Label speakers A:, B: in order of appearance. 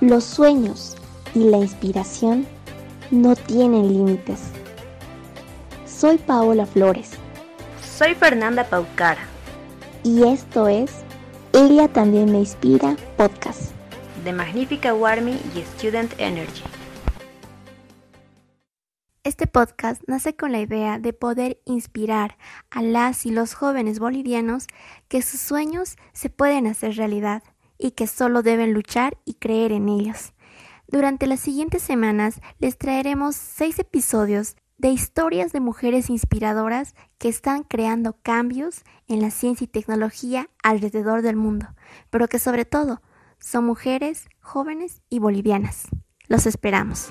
A: Los sueños y la inspiración no tienen límites. Soy Paola Flores.
B: Soy Fernanda Paucara.
A: Y esto es Ella también me inspira podcast.
B: De Magnífica Warmy y Student Energy.
A: Este podcast nace con la idea de poder inspirar a las y los jóvenes bolivianos que sus sueños se pueden hacer realidad y que solo deben luchar y creer en ellos. Durante las siguientes semanas les traeremos seis episodios de historias de mujeres inspiradoras que están creando cambios en la ciencia y tecnología alrededor del mundo, pero que sobre todo son mujeres jóvenes y bolivianas. Los esperamos.